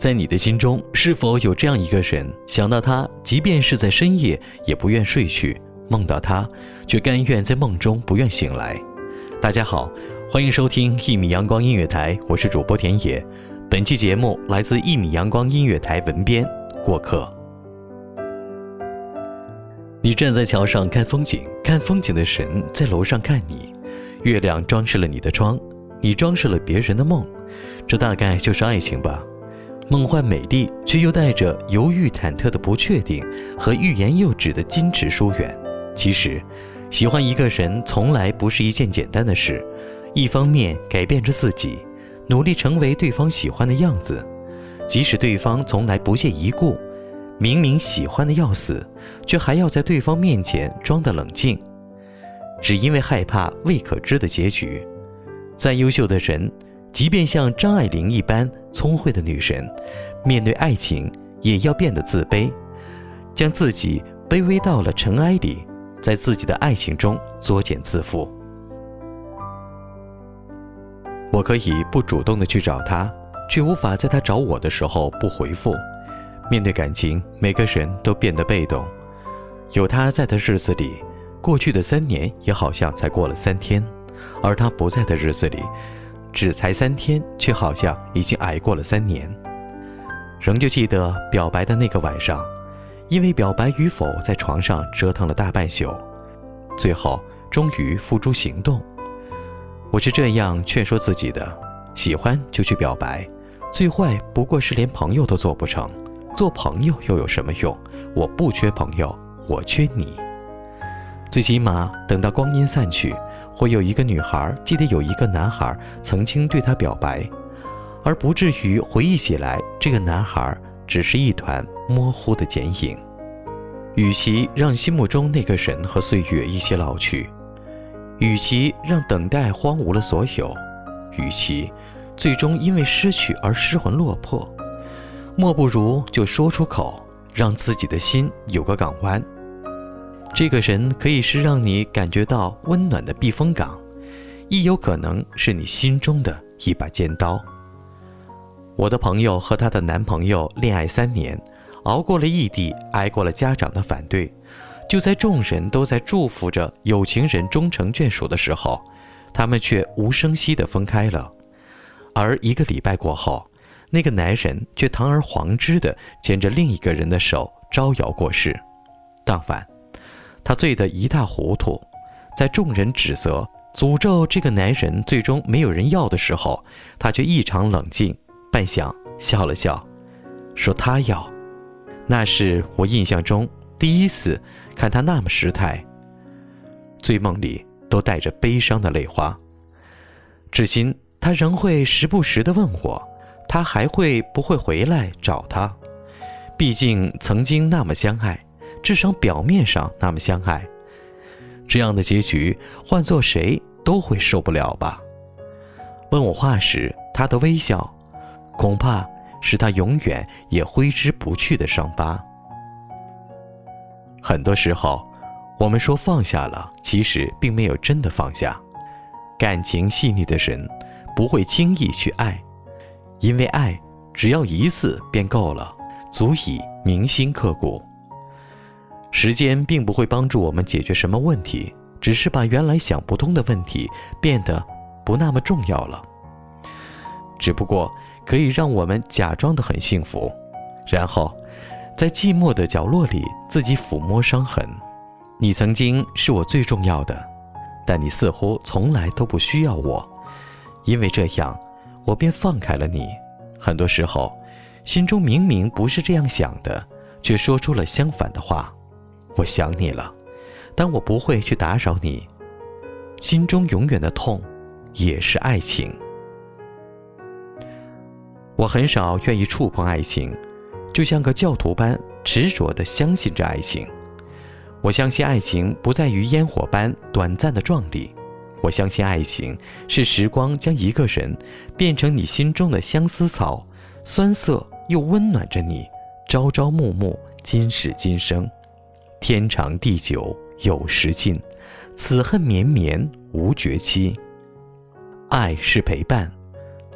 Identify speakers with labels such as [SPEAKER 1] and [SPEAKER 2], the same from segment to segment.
[SPEAKER 1] 在你的心中，是否有这样一个人？想到他，即便是在深夜，也不愿睡去；梦到他，却甘愿在梦中不愿醒来。大家好，欢迎收听一米阳光音乐台，我是主播田野。本期节目来自一米阳光音乐台文编过客。你站在桥上看风景，看风景的神在楼上看你。月亮装饰了你的窗，你装饰了别人的梦。这大概就是爱情吧。梦幻美丽，却又带着犹豫忐忑的不确定和欲言又止的矜持疏远。其实，喜欢一个人从来不是一件简单的事。一方面改变着自己，努力成为对方喜欢的样子，即使对方从来不屑一顾，明明喜欢的要死，却还要在对方面前装得冷静，只因为害怕未可知的结局。再优秀的人。即便像张爱玲一般聪慧的女神，面对爱情也要变得自卑，将自己卑微到了尘埃里，在自己的爱情中作茧自缚。我可以不主动的去找他，却无法在他找我的时候不回复。面对感情，每个人都变得被动。有他在的日子里，过去的三年也好像才过了三天；而他不在的日子里，只才三天，却好像已经挨过了三年。仍旧记得表白的那个晚上，因为表白与否在床上折腾了大半宿，最后终于付诸行动。我是这样劝说自己的：喜欢就去表白，最坏不过是连朋友都做不成。做朋友又有什么用？我不缺朋友，我缺你。最起码等到光阴散去。会有一个女孩记得有一个男孩曾经对她表白，而不至于回忆起来，这个男孩只是一团模糊的剪影。与其让心目中那个人和岁月一起老去，与其让等待荒芜了所有，与其最终因为失去而失魂落魄，莫不如就说出口，让自己的心有个港湾。这个人可以是让你感觉到温暖的避风港，亦有可能是你心中的一把尖刀。我的朋友和她的男朋友恋爱三年，熬过了异地，挨过了家长的反对，就在众人都在祝福着有情人终成眷属的时候，他们却无声息地分开了。而一个礼拜过后，那个男人却堂而皇之地牵着另一个人的手招摇过市。当晚。他醉得一塌糊涂，在众人指责、诅咒这个男人最终没有人要的时候，他却异常冷静，半晌笑了笑，说：“他要。”那是我印象中第一次看他那么失态，醉梦里都带着悲伤的泪花。至今，他仍会时不时地问我，他还会不会回来找他？毕竟曾经那么相爱，至少表面上那么相爱。这样的结局，换做谁都会受不了吧？问我话时，他的微笑，恐怕是他永远也挥之不去的伤疤。很多时候，我们说放下了，其实并没有真的放下。感情细腻的人，不会轻易去爱，因为爱只要一次便够了，足以铭心刻骨。时间并不会帮助我们解决什么问题，只是把原来想不通的问题变得不那么重要了。只不过可以让我们假装的很幸福，然后在寂寞的角落里自己抚摸伤痕。你曾经是我最重要的，但你似乎从来都不需要我，因为这样，我便放开了你。很多时候，心中明明不是这样想的，却说出了相反的话。我想你了，但我不会去打扰你。心中永远的痛，也是爱情。我很少愿意触碰爱情，就像个教徒般执着地相信着爱情。我相信爱情不在于烟火般短暂的壮丽，我相信爱情是时光将一个人变成你心中的相思草，酸涩又温暖着你，朝朝暮暮，今世今生，天长地久有时尽，此恨绵绵无绝期。爱是陪伴。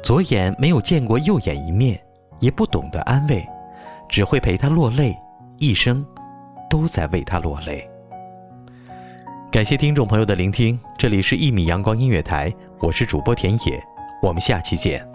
[SPEAKER 1] 左眼没有见过右眼一面，也不懂得安慰，只会陪他落泪，一生都在为他落泪。感谢听众朋友的聆听，这里是《一米阳光音乐台》，我是主播田野，我们下期见。